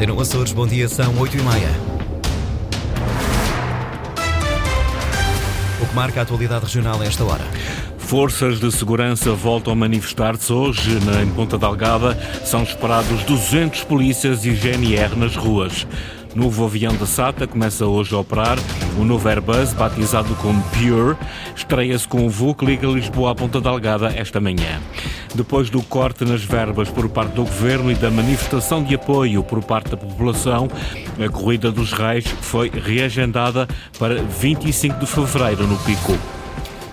Antena Açores, bom dia, são 8 e meia. O que marca a atualidade regional a esta hora? Forças de segurança voltam a manifestar-se hoje em Ponta Delgada. São esperados 200 polícias e GNR nas ruas. Novo avião da SATA começa hoje a operar. O novo Airbus, batizado como Pure, estreia-se com o voo que liga Lisboa à Ponta Delgada esta manhã. Depois do corte nas verbas por parte do Governo e da manifestação de apoio por parte da população, a Corrida dos Reis foi reagendada para 25 de fevereiro no Pico.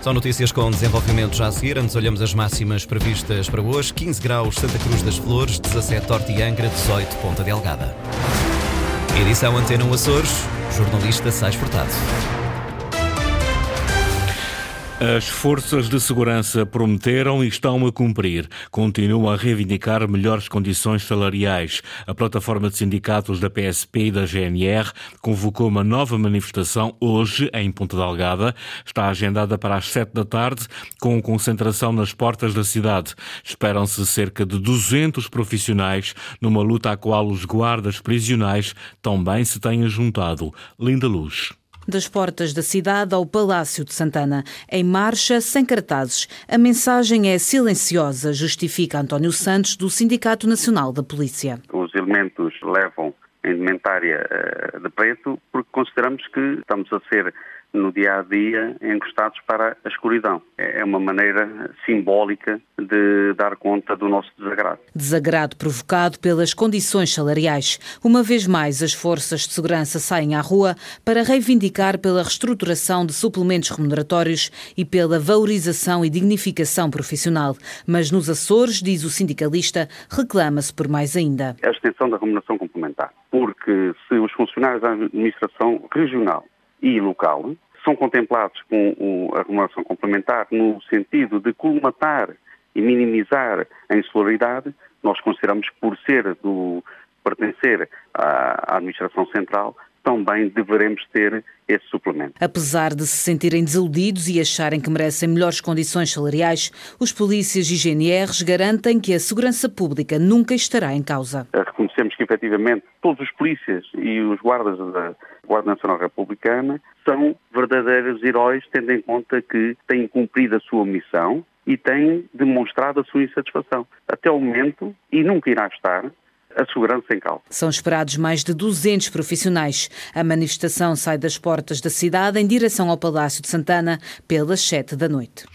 São notícias com desenvolvimento já a seguir. Antes olhamos as máximas previstas para hoje. 15 graus Santa Cruz das Flores, 17 Horta e Angra, 18 Ponta Delgada. Edição Antena Açores, jornalista Sais Furtado. As forças de segurança prometeram e estão a cumprir. Continuam a reivindicar melhores condições salariais. A plataforma de sindicatos da PSP e da GNR convocou uma nova manifestação hoje em Ponta Delgada. Está agendada para as sete da tarde, com concentração nas portas da cidade. Esperam-se cerca de 200 profissionais numa luta à qual os guardas prisionais também se têm juntado. Linda Luz das portas da cidade ao Palácio de Santana, em marcha, sem cartazes. A mensagem é silenciosa, justifica António Santos, do Sindicato Nacional da Polícia. Os elementos levam a indumentária eh, de preto porque consideramos que estamos a ser no dia a dia encostados para a escuridão. É uma maneira simbólica de dar conta do nosso desagrado. Desagrado provocado pelas condições salariais. Uma vez mais, as forças de segurança saem à rua para reivindicar pela reestruturação de suplementos remuneratórios e pela valorização e dignificação profissional. Mas nos Açores, diz o sindicalista, reclama-se por mais ainda. A extensão da remuneração complementar. Porque se os funcionários da administração regional e local são contemplados com a remuneração complementar no sentido de colmatar e minimizar a insularidade, nós consideramos por ser do pertencer à administração central, também deveremos ter esse suplemento. Apesar de se sentirem desiludidos e acharem que merecem melhores condições salariais, os polícias e GNRs garantem que a segurança pública nunca estará em causa. Reconhecemos que, efetivamente, todos os polícias e os guardas da Guarda Nacional Republicana são verdadeiros heróis, tendo em conta que têm cumprido a sua missão e têm demonstrado a sua insatisfação. Até o momento, e nunca irá estar, a segurança em causa. São esperados mais de 200 profissionais. A manifestação sai das portas da cidade em direção ao Palácio de Santana pelas 7 da noite.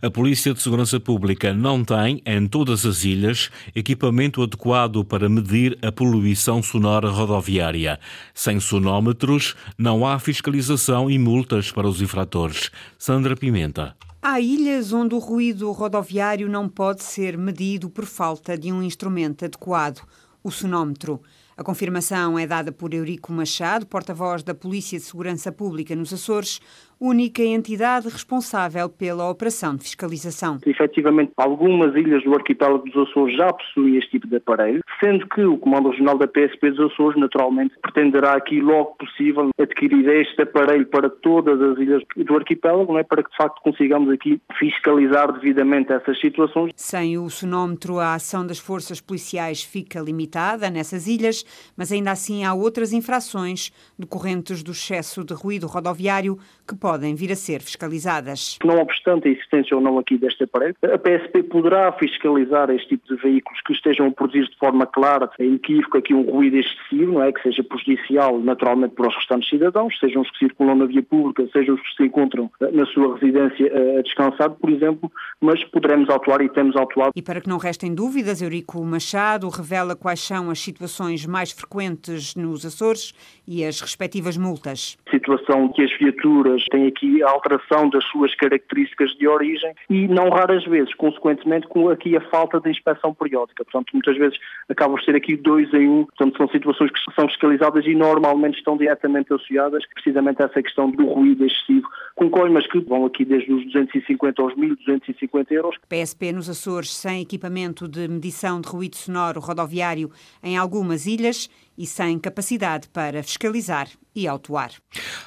A Polícia de Segurança Pública não tem, em todas as ilhas, equipamento adequado para medir a poluição sonora rodoviária. Sem sonómetros, não há fiscalização e multas para os infratores. Sandra Pimenta. Há ilhas onde o ruído rodoviário não pode ser medido por falta de um instrumento adequado o sonómetro. A confirmação é dada por Eurico Machado, porta-voz da Polícia de Segurança Pública nos Açores, única entidade responsável pela operação de fiscalização. Efetivamente, algumas ilhas do arquipélago dos Açores já possuem este tipo de aparelho, sendo que o Comando Regional da PSP dos Açores, naturalmente, pretenderá aqui logo possível adquirir este aparelho para todas as ilhas do arquipélago, não é? para que de facto consigamos aqui fiscalizar devidamente essas situações. Sem o sonómetro, a ação das forças policiais fica limitada nessas ilhas, mas ainda assim há outras infrações decorrentes do excesso de ruído rodoviário que podem podem vir a ser fiscalizadas. Não obstante a existência ou não aqui deste aparelho, a PSP poderá fiscalizar este tipo de veículos que estejam a produzir de forma clara, inequívoca, aqui um ruído excessivo, não é? que seja prejudicial naturalmente para os restantes cidadãos, sejam os que circulam na via pública, sejam os que se encontram eh, na sua residência eh, a descansar, por exemplo, mas poderemos atuar e temos atuado. E para que não restem dúvidas, Eurico Machado revela quais são as situações mais frequentes nos Açores e as respectivas multas. Situação que as viaturas têm aqui a alteração das suas características de origem e não raras vezes, consequentemente, com aqui a falta de inspeção periódica. Portanto, muitas vezes acabam por ser aqui dois em um. Portanto, são situações que são fiscalizadas e normalmente estão diretamente associadas precisamente a essa questão do ruído excessivo, com coimas que vão aqui desde os 250 aos 1.250 euros. PSP nos Açores sem equipamento de medição de ruído sonoro rodoviário em algumas ilhas e sem capacidade para fiscalizar e autuar.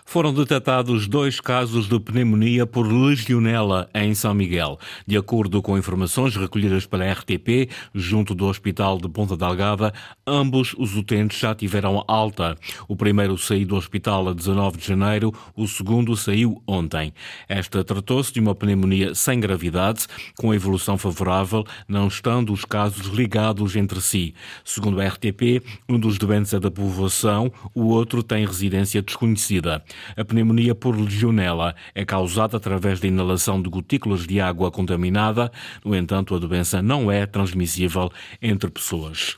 Foram detectados dois casos de pneumonia por legionela em São Miguel. De acordo com informações recolhidas pela RTP, junto do Hospital de Ponta Delgada, ambos os utentes já tiveram alta. O primeiro saiu do hospital a 19 de janeiro, o segundo saiu ontem. Esta tratou-se de uma pneumonia sem gravidade, com evolução favorável, não estando os casos ligados entre si. Segundo a RTP, um dos doentes é da povoação, o outro tem residência desconhecida. A pneumonia por legionela é causada através da inalação de gotículas de água contaminada. No entanto, a doença não é transmissível entre pessoas.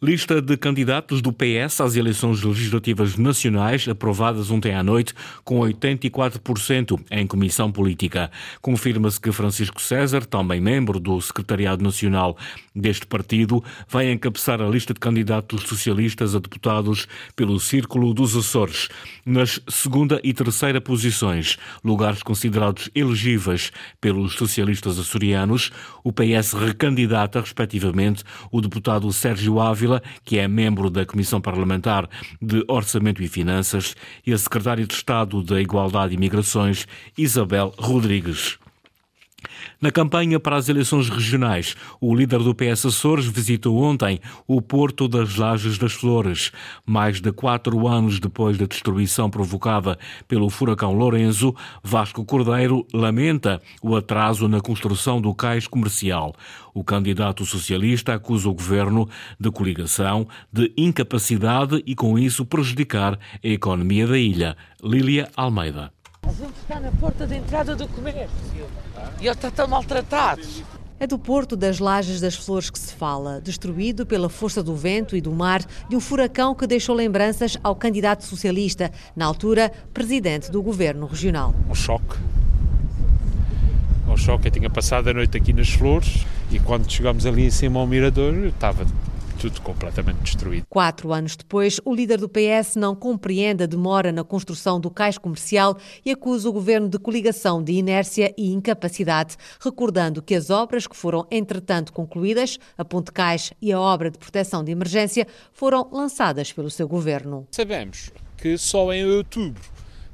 Lista de candidatos do PS às eleições legislativas nacionais aprovadas ontem à noite com 84% em comissão política. Confirma-se que Francisco César, também membro do Secretariado Nacional deste partido, vai encabeçar a lista de candidatos socialistas a deputados pelo Círculo dos Açores. Nas segunda e terceira posições, lugares considerados elegíveis pelos socialistas açorianos, o PS recandidata, respectivamente, o deputado Sérgio Ávila que é membro da Comissão Parlamentar de Orçamento e Finanças, e a Secretária de Estado da Igualdade e Migrações, Isabel Rodrigues. Na campanha para as eleições regionais, o líder do PS Açores visitou ontem o Porto das Lajes das Flores. Mais de quatro anos depois da destruição provocada pelo furacão Lourenço, Vasco Cordeiro lamenta o atraso na construção do cais comercial. O candidato socialista acusa o governo de coligação, de incapacidade e, com isso, prejudicar a economia da ilha. Lília Almeida. A gente está na porta de entrada do comércio e ele está tão maltratado. É do Porto das Lajes das Flores que se fala, destruído pela força do vento e do mar de um furacão que deixou lembranças ao candidato socialista, na altura presidente do governo regional. Um choque. Um choque. Eu tinha passado a noite aqui nas Flores e quando chegamos ali em cima ao mirador estava tudo completamente destruído. Quatro anos depois, o líder do PS não compreende a demora na construção do cais comercial e acusa o governo de coligação de inércia e incapacidade, recordando que as obras que foram entretanto concluídas, a Ponte Cais e a obra de proteção de emergência, foram lançadas pelo seu governo. Sabemos que só em outubro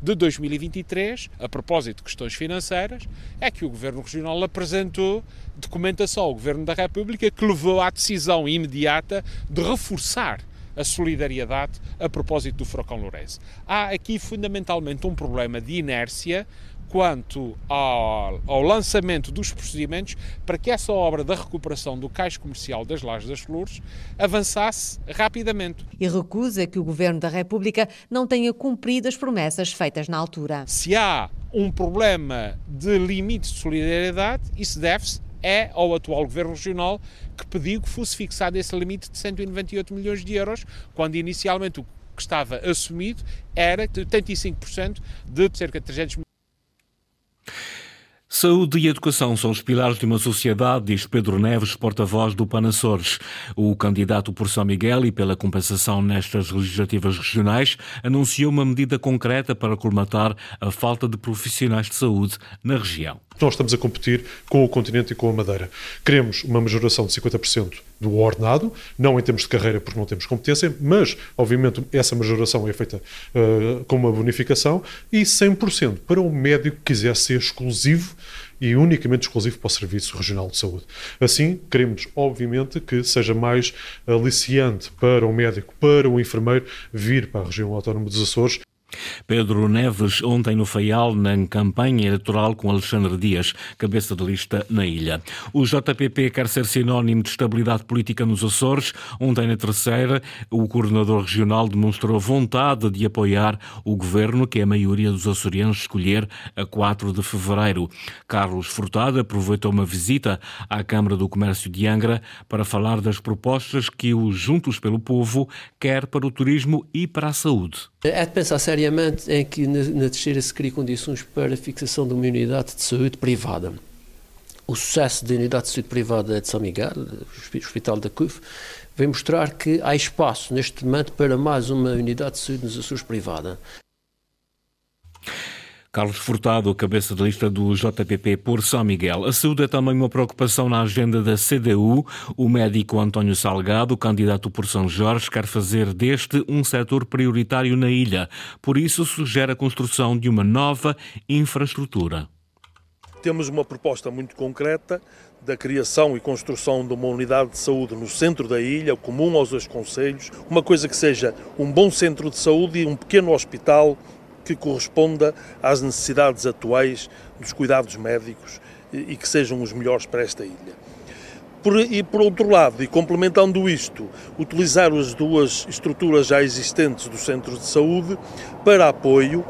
de 2023, a propósito de questões financeiras, é que o Governo Regional apresentou documentação ao Governo da República que levou à decisão imediata de reforçar a solidariedade a propósito do furacão Lourenço. Há aqui fundamentalmente um problema de inércia quanto ao, ao, lançamento dos procedimentos para que essa obra da recuperação do cais comercial das Lajes das Flores avançasse rapidamente. E recusa que o Governo da República não tenha cumprido as promessas feitas na altura. Se há um problema de limite de solidariedade, isso deve-se é ao atual Governo Regional que pediu que fosse fixado esse limite de 198 milhões de euros, quando inicialmente o que estava assumido era de 85% de cerca de 300 milhões Saúde e educação são os pilares de uma sociedade, diz Pedro Neves, porta-voz do Panassores. O candidato por São Miguel e pela compensação nestas legislativas regionais anunciou uma medida concreta para colmatar a falta de profissionais de saúde na região. Nós estamos a competir com o continente e com a Madeira. Queremos uma majoração de 50% do ordenado, não em termos de carreira porque não temos competência, mas, obviamente, essa majoração é feita uh, com uma bonificação e 100% para o médico que quiser ser exclusivo e unicamente exclusivo para o Serviço Regional de Saúde. Assim, queremos, obviamente, que seja mais aliciante para o médico, para o enfermeiro, vir para a região autónoma dos Açores Pedro Neves, ontem no Faial, na campanha eleitoral com Alexandre Dias, cabeça de lista na ilha. O JPP quer ser sinónimo de estabilidade política nos Açores. Ontem, na terceira, o coordenador regional demonstrou vontade de apoiar o governo que a maioria dos açorianos escolher a 4 de fevereiro. Carlos Furtado aproveitou uma visita à Câmara do Comércio de Angra para falar das propostas que o Juntos pelo Povo quer para o turismo e para a saúde. É de pensar em que na, na terceira se crie condições para a fixação de uma unidade de saúde privada. O sucesso da unidade de saúde privada de São Miguel, Hospital da CUF, vem mostrar que há espaço neste momento para mais uma unidade de saúde nos Açores privada. Carlos Furtado, cabeça de lista do JPP por São Miguel. A saúde é também uma preocupação na agenda da CDU. O médico António Salgado, candidato por São Jorge, quer fazer deste um setor prioritário na ilha. Por isso, sugere a construção de uma nova infraestrutura. Temos uma proposta muito concreta da criação e construção de uma unidade de saúde no centro da ilha, comum aos dois conselhos, uma coisa que seja um bom centro de saúde e um pequeno hospital que corresponda às necessidades atuais dos cuidados médicos e que sejam os melhores para esta ilha. Por, e por outro lado, e complementando isto, utilizar as duas estruturas já existentes do centro de saúde para apoio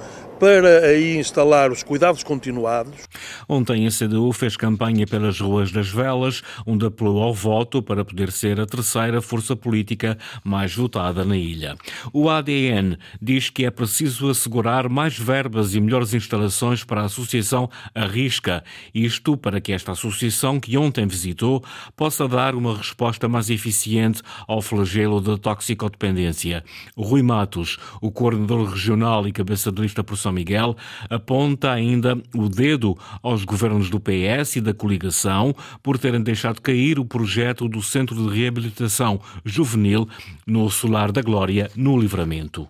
para aí instalar os cuidados continuados. Ontem a CDU fez campanha pelas ruas das velas, onde apelou ao voto para poder ser a terceira força política mais votada na ilha. O ADN diz que é preciso assegurar mais verbas e melhores instalações para a Associação Arrisca, isto para que esta associação, que ontem visitou, possa dar uma resposta mais eficiente ao flagelo da toxicodependência. Rui Matos, o coordenador regional e cabeça de lista por São Miguel, aponta ainda o dedo aos governos do PS e da coligação por terem deixado cair o projeto do Centro de Reabilitação Juvenil no Solar da Glória, no Livramento.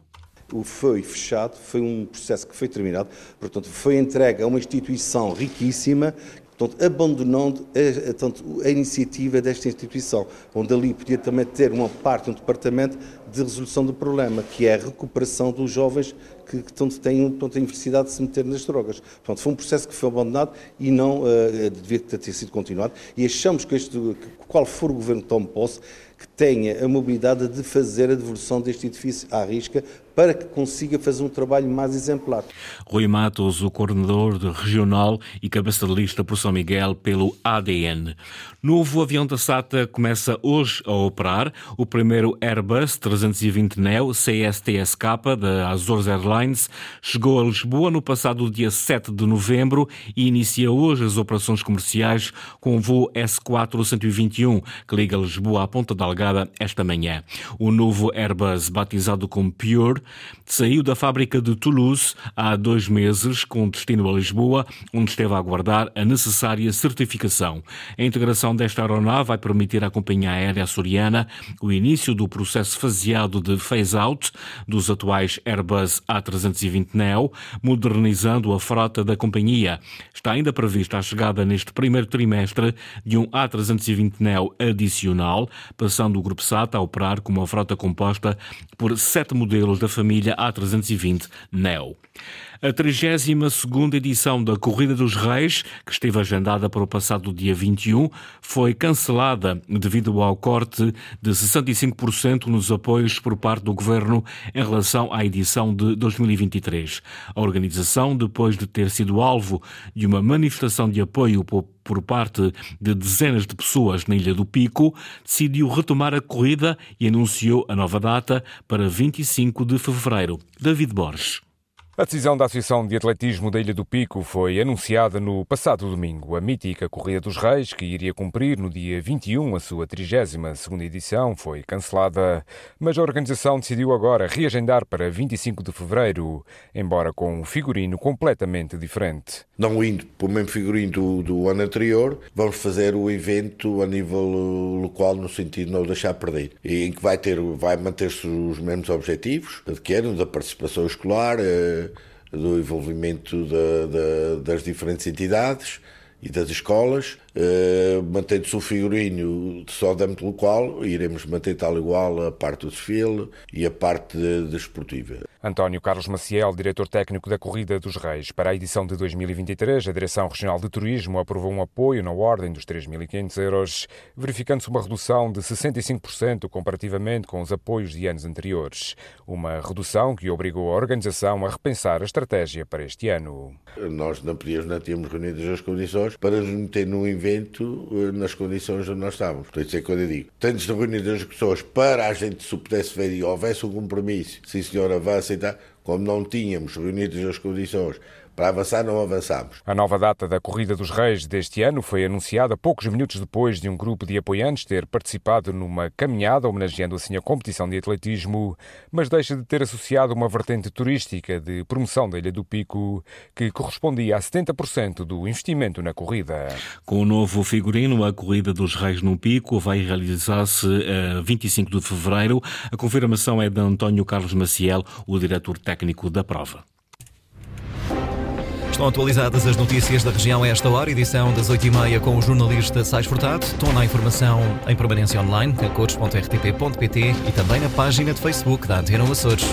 Foi fechado, foi um processo que foi terminado, portanto, foi entregue a uma instituição riquíssima Portanto, abandonando a, a, a, iniciativa desta instituição, onde ali podia também ter uma parte, um departamento de resolução do problema, que é a recuperação dos jovens que, que tanto têm, tanto têm necessidade de se meter nas drogas. Portanto, foi um processo que foi abandonado e não uh, devia ter sido continuado. E achamos que, este, que qual for o governo que tome posse, que tenha a mobilidade de fazer a devolução deste edifício à risca para que consiga fazer um trabalho mais exemplar. Rui Matos, o coordenador regional e cabeça de lista por São Miguel pelo ADN. Novo avião da SATA começa hoje a operar. O primeiro Airbus 320 Neo CSTSK da Azores Airlines chegou a Lisboa no passado dia 7 de novembro e inicia hoje as operações comerciais com o voo S4-121 que liga Lisboa à Ponta Delgada esta manhã. O novo Airbus, batizado como Pure, saiu da fábrica de Toulouse há dois meses com destino a Lisboa, onde esteve a aguardar a necessária certificação. A integração desta aeronave vai permitir à companhia aérea açoriana o início do processo faseado de phase-out dos atuais Airbus A320neo, modernizando a frota da companhia. Está ainda prevista a chegada neste primeiro trimestre de um A320neo adicional, passando o Grupo SATA a operar com uma frota composta por sete modelos da família A320 Neo. A 32 edição da Corrida dos Reis, que esteve agendada para o passado dia 21, foi cancelada devido ao corte de 65% nos apoios por parte do governo em relação à edição de 2023. A organização, depois de ter sido alvo de uma manifestação de apoio por parte de dezenas de pessoas na Ilha do Pico, decidiu retomar a corrida e anunciou a nova data para 25 de fevereiro. David Borges. A decisão da Associação de Atletismo da Ilha do Pico foi anunciada no passado domingo. A mítica Corrida dos Reis, que iria cumprir no dia 21 a sua 32ª edição, foi cancelada, mas a organização decidiu agora reagendar para 25 de fevereiro, embora com um figurino completamente diferente. Não indo para o mesmo figurino do, do ano anterior, vamos fazer o evento a nível local no sentido de não deixar perder, em que vai, ter, vai manter-se os mesmos objetivos, que eram da participação escolar, eh, do envolvimento da, da, das diferentes entidades e das escolas, uh, mantendo-se o figurino só de âmbito local, iremos manter tal igual a parte do desfile e a parte desportiva. De António Carlos Maciel, diretor técnico da Corrida dos Reis. Para a edição de 2023, a Direção Regional de Turismo aprovou um apoio na ordem dos 3.500 euros, verificando-se uma redução de 65% comparativamente com os apoios de anos anteriores. Uma redução que obrigou a organização a repensar a estratégia para este ano. Nós não podíamos, não tínhamos reunido as condições para nos meter num evento eh, nas condições onde nós estávamos. Por isso é quando eu digo, temos reunido as pessoas para a gente, se pudesse ver e houvesse um compromisso, sim senhor, avança aceitar, como não tínhamos reunido as condições para avançar, não avançamos. A nova data da Corrida dos Reis deste ano foi anunciada poucos minutos depois de um grupo de apoiantes ter participado numa caminhada homenageando assim a competição de atletismo, mas deixa de ter associado uma vertente turística de promoção da Ilha do Pico, que correspondia a 70% do investimento na corrida. Com o novo figurino, a Corrida dos Reis no Pico vai realizar-se a 25 de fevereiro. A confirmação é de António Carlos Maciel, o diretor técnico da prova. Estão atualizadas as notícias da região a esta hora, edição das 8h30 com o jornalista Sais Furtado. Torna a informação em permanência online, a cores.rtp.pt e também na página de Facebook da Antena Açores.